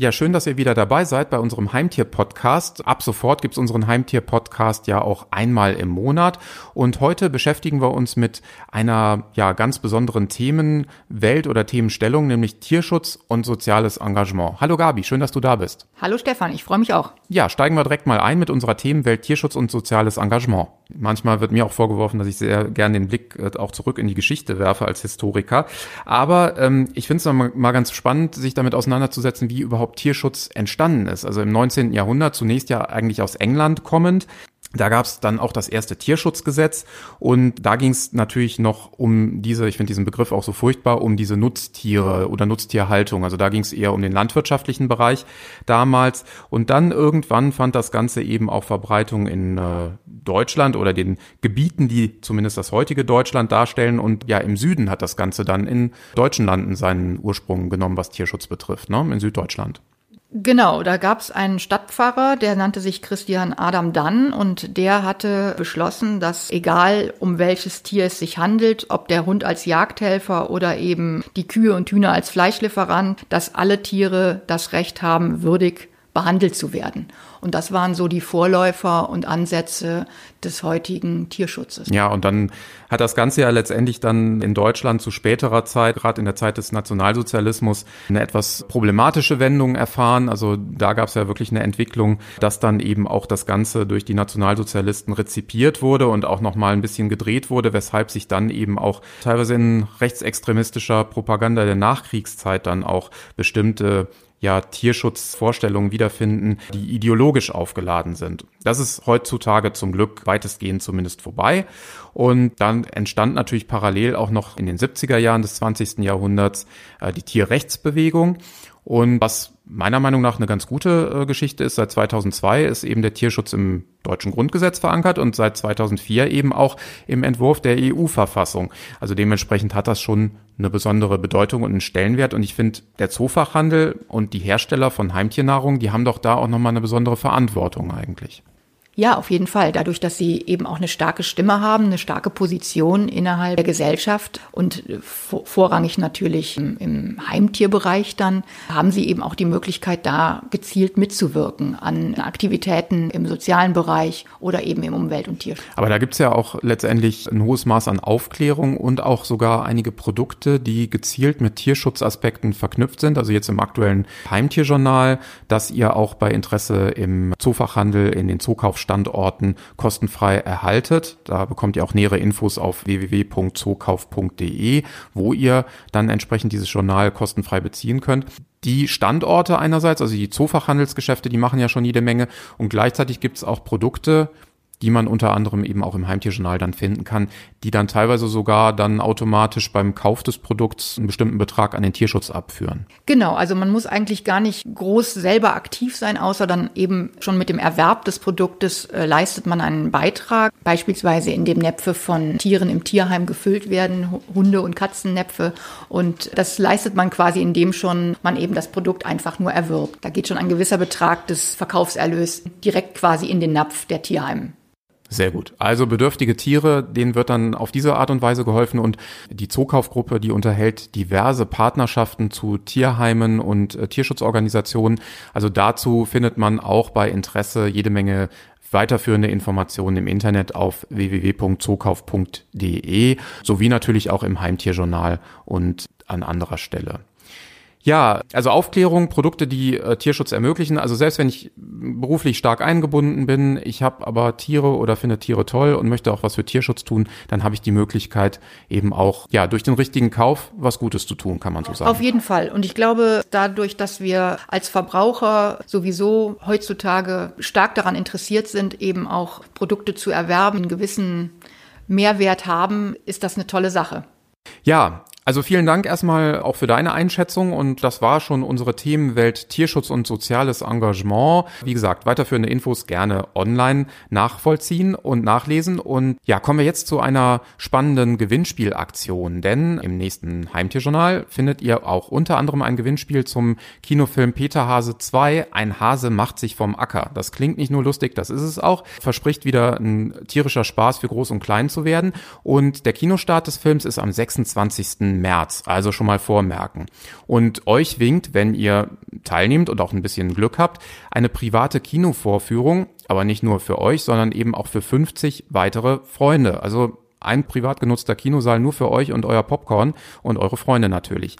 Ja, schön, dass ihr wieder dabei seid bei unserem Heimtier-Podcast. Ab sofort gibt's unseren Heimtier-Podcast ja auch einmal im Monat. Und heute beschäftigen wir uns mit einer ja ganz besonderen Themenwelt oder Themenstellung, nämlich Tierschutz und soziales Engagement. Hallo Gabi, schön, dass du da bist. Hallo Stefan, ich freue mich auch. Ja, steigen wir direkt mal ein mit unserer Themenwelt Tierschutz und soziales Engagement. Manchmal wird mir auch vorgeworfen, dass ich sehr gerne den Blick äh, auch zurück in die Geschichte werfe als Historiker. Aber ähm, ich finde es mal ganz spannend, sich damit auseinanderzusetzen, wie überhaupt Tierschutz entstanden ist. Also im 19. Jahrhundert zunächst ja eigentlich aus England kommend. Da gab es dann auch das erste Tierschutzgesetz und da ging es natürlich noch um diese, ich finde diesen Begriff auch so furchtbar, um diese Nutztiere oder Nutztierhaltung. Also da ging es eher um den landwirtschaftlichen Bereich damals und dann irgendwann fand das Ganze eben auch Verbreitung in äh, Deutschland oder den Gebieten, die zumindest das heutige Deutschland darstellen und ja im Süden hat das Ganze dann in deutschen Landen seinen Ursprung genommen, was Tierschutz betrifft, ne? in Süddeutschland. Genau, da gab es einen Stadtpfarrer, der nannte sich Christian Adam Dann und der hatte beschlossen, dass egal um welches Tier es sich handelt, ob der Hund als Jagdhelfer oder eben die Kühe und Hühner als Fleischlieferant, dass alle Tiere das Recht haben, würdig behandelt zu werden. Und das waren so die Vorläufer und Ansätze des heutigen Tierschutzes. Ja, und dann hat das Ganze ja letztendlich dann in Deutschland zu späterer Zeit, gerade in der Zeit des Nationalsozialismus, eine etwas problematische Wendung erfahren. Also da gab es ja wirklich eine Entwicklung, dass dann eben auch das Ganze durch die Nationalsozialisten rezipiert wurde und auch nochmal ein bisschen gedreht wurde, weshalb sich dann eben auch teilweise in rechtsextremistischer Propaganda der Nachkriegszeit dann auch bestimmte ja Tierschutzvorstellungen wiederfinden, die ideologisch aufgeladen sind. Das ist heutzutage zum Glück weitestgehend zumindest vorbei. Und dann entstand natürlich parallel auch noch in den 70er Jahren des 20. Jahrhunderts äh, die Tierrechtsbewegung. Und was meiner Meinung nach eine ganz gute äh, Geschichte ist, seit 2002 ist eben der Tierschutz im deutschen Grundgesetz verankert und seit 2004 eben auch im Entwurf der EU-Verfassung. Also dementsprechend hat das schon eine besondere Bedeutung und einen Stellenwert. Und ich finde, der Zoofachhandel und die Hersteller von Heimtiernahrung, die haben doch da auch nochmal eine besondere Verantwortung eigentlich. Ja, auf jeden Fall. Dadurch, dass sie eben auch eine starke Stimme haben, eine starke Position innerhalb der Gesellschaft und vorrangig natürlich im, im, Heimtierbereich dann, haben sie eben auch die Möglichkeit, da gezielt mitzuwirken an Aktivitäten im sozialen Bereich oder eben im Umwelt- und Tierschutz. Aber da gibt's ja auch letztendlich ein hohes Maß an Aufklärung und auch sogar einige Produkte, die gezielt mit Tierschutzaspekten verknüpft sind. Also jetzt im aktuellen Heimtierjournal, dass ihr auch bei Interesse im Zoofachhandel in den Zookauf Standorten kostenfrei erhaltet. Da bekommt ihr auch nähere Infos auf www.zookauf.de, wo ihr dann entsprechend dieses Journal kostenfrei beziehen könnt. Die Standorte einerseits, also die Zoofachhandelsgeschäfte, die machen ja schon jede Menge und gleichzeitig gibt es auch Produkte, die man unter anderem eben auch im Heimtierjournal dann finden kann, die dann teilweise sogar dann automatisch beim Kauf des Produkts einen bestimmten Betrag an den Tierschutz abführen. Genau, also man muss eigentlich gar nicht groß selber aktiv sein, außer dann eben schon mit dem Erwerb des Produktes äh, leistet man einen Beitrag, beispielsweise indem Näpfe von Tieren im Tierheim gefüllt werden, Hunde- und Katzennäpfe und das leistet man quasi, indem schon man eben das Produkt einfach nur erwirbt. Da geht schon ein gewisser Betrag des Verkaufserlös direkt quasi in den Napf der Tierheim. Sehr gut. Also bedürftige Tiere, denen wird dann auf diese Art und Weise geholfen und die Zookaufgruppe, die unterhält diverse Partnerschaften zu Tierheimen und äh, Tierschutzorganisationen. Also dazu findet man auch bei Interesse jede Menge weiterführende Informationen im Internet auf www.zookauf.de sowie natürlich auch im Heimtierjournal und an anderer Stelle. Ja, also Aufklärung, Produkte, die äh, Tierschutz ermöglichen. Also selbst wenn ich beruflich stark eingebunden bin, ich habe aber Tiere oder finde Tiere toll und möchte auch was für Tierschutz tun, dann habe ich die Möglichkeit eben auch ja durch den richtigen Kauf was Gutes zu tun, kann man so sagen. Auf jeden Fall. Und ich glaube, dadurch, dass wir als Verbraucher sowieso heutzutage stark daran interessiert sind, eben auch Produkte zu erwerben, einen gewissen Mehrwert haben, ist das eine tolle Sache. Ja, also vielen Dank erstmal auch für deine Einschätzung und das war schon unsere Themenwelt Tierschutz und soziales Engagement. Wie gesagt, weiterführende Infos gerne online nachvollziehen und nachlesen und ja, kommen wir jetzt zu einer spannenden Gewinnspielaktion, denn im nächsten Heimtierjournal findet ihr auch unter anderem ein Gewinnspiel zum Kinofilm Peter Hase 2, ein Hase macht sich vom Acker. Das klingt nicht nur lustig, das ist es auch, verspricht wieder ein tierischer Spaß für groß und klein zu werden und der Kinostart des Films ist am 26. März, also schon mal vormerken. Und euch winkt, wenn ihr teilnehmt und auch ein bisschen Glück habt, eine private Kinovorführung, aber nicht nur für euch, sondern eben auch für 50 weitere Freunde. Also ein privat genutzter Kinosaal nur für euch und euer Popcorn und eure Freunde natürlich.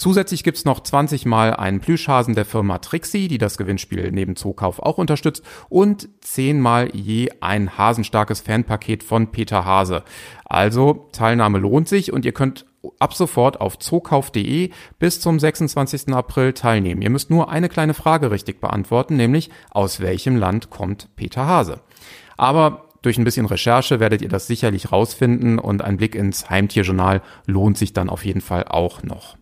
Zusätzlich gibt's noch 20 Mal einen Plüschhasen der Firma Trixie, die das Gewinnspiel neben Zookauf auch unterstützt und 10 Mal je ein hasenstarkes Fanpaket von Peter Hase. Also Teilnahme lohnt sich und ihr könnt ab sofort auf zookauf.de bis zum 26. April teilnehmen. Ihr müsst nur eine kleine Frage richtig beantworten, nämlich aus welchem Land kommt Peter Hase? Aber durch ein bisschen Recherche werdet ihr das sicherlich rausfinden und ein Blick ins Heimtierjournal lohnt sich dann auf jeden Fall auch noch.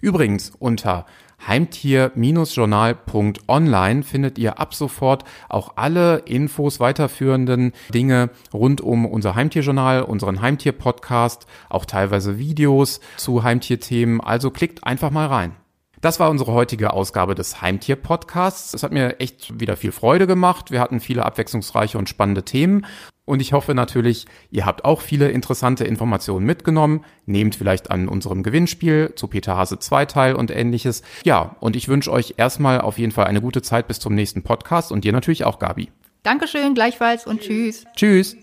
Übrigens, unter heimtier-journal.online findet ihr ab sofort auch alle Infos, weiterführenden Dinge rund um unser Heimtierjournal, unseren Heimtier-Podcast, auch teilweise Videos zu Heimtierthemen. Also klickt einfach mal rein. Das war unsere heutige Ausgabe des Heimtier-Podcasts. Es hat mir echt wieder viel Freude gemacht. Wir hatten viele abwechslungsreiche und spannende Themen. Und ich hoffe natürlich, ihr habt auch viele interessante Informationen mitgenommen. Nehmt vielleicht an unserem Gewinnspiel zu Peter Hase 2 teil und ähnliches. Ja, und ich wünsche euch erstmal auf jeden Fall eine gute Zeit bis zum nächsten Podcast und dir natürlich auch, Gabi. Dankeschön, gleichfalls und tschüss. Tschüss.